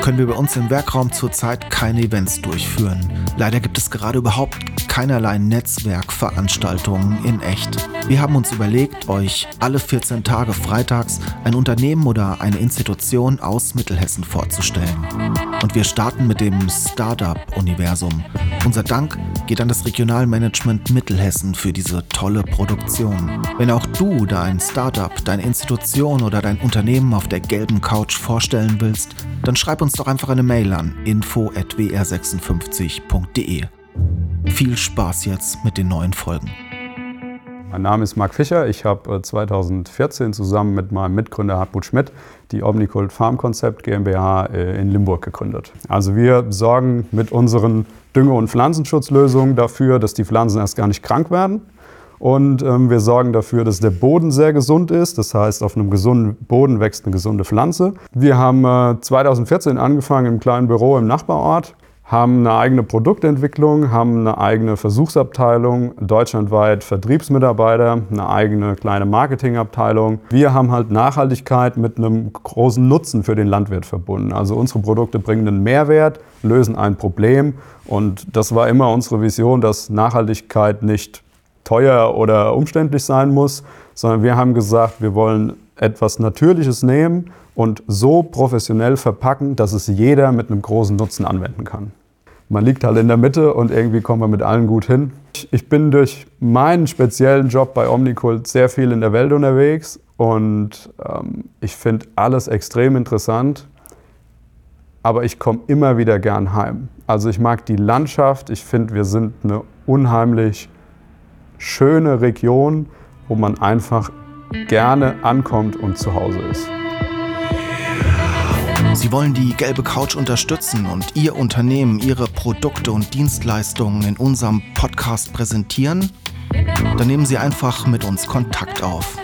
können wir bei uns im Werkraum zurzeit keine Events durchführen. Leider gibt es gerade überhaupt keinerlei Netzwerkveranstaltungen in echt. Wir haben uns überlegt, euch alle 14 Tage freitags ein Unternehmen oder eine Institution aus Mittelhessen vorzustellen. Und wir starten mit dem Startup-Universum. Unser Dank geht an das Regionalmanagement Mittelhessen für diese tolle Produktion. Wenn auch du dein Startup, deine Institution oder dein Unternehmen auf der gelben Couch vorstellen willst, dann schreib uns doch einfach eine Mail an info@wr56.de. Viel Spaß jetzt mit den neuen Folgen. Mein Name ist Marc Fischer. Ich habe 2014 zusammen mit meinem Mitgründer Hartmut Schmidt die Omnicult Farm Concept GmbH äh, in Limburg gegründet. Also wir sorgen mit unseren Dünge- und Pflanzenschutzlösungen dafür, dass die Pflanzen erst gar nicht krank werden. Und ähm, wir sorgen dafür, dass der Boden sehr gesund ist. Das heißt, auf einem gesunden Boden wächst eine gesunde Pflanze. Wir haben äh, 2014 angefangen im kleinen Büro im Nachbarort haben eine eigene Produktentwicklung, haben eine eigene Versuchsabteilung, deutschlandweit Vertriebsmitarbeiter, eine eigene kleine Marketingabteilung. Wir haben halt Nachhaltigkeit mit einem großen Nutzen für den Landwirt verbunden. Also unsere Produkte bringen einen Mehrwert, lösen ein Problem und das war immer unsere Vision, dass Nachhaltigkeit nicht teuer oder umständlich sein muss, sondern wir haben gesagt, wir wollen etwas Natürliches nehmen und so professionell verpacken, dass es jeder mit einem großen Nutzen anwenden kann man liegt halt in der Mitte und irgendwie kommt man mit allen gut hin. Ich bin durch meinen speziellen Job bei Omnicult sehr viel in der Welt unterwegs und ähm, ich finde alles extrem interessant, aber ich komme immer wieder gern heim. Also ich mag die Landschaft, ich finde, wir sind eine unheimlich schöne Region, wo man einfach gerne ankommt und zu Hause ist. Sie wollen die gelbe Couch unterstützen und Ihr Unternehmen, Ihre Produkte und Dienstleistungen in unserem Podcast präsentieren? Dann nehmen Sie einfach mit uns Kontakt auf.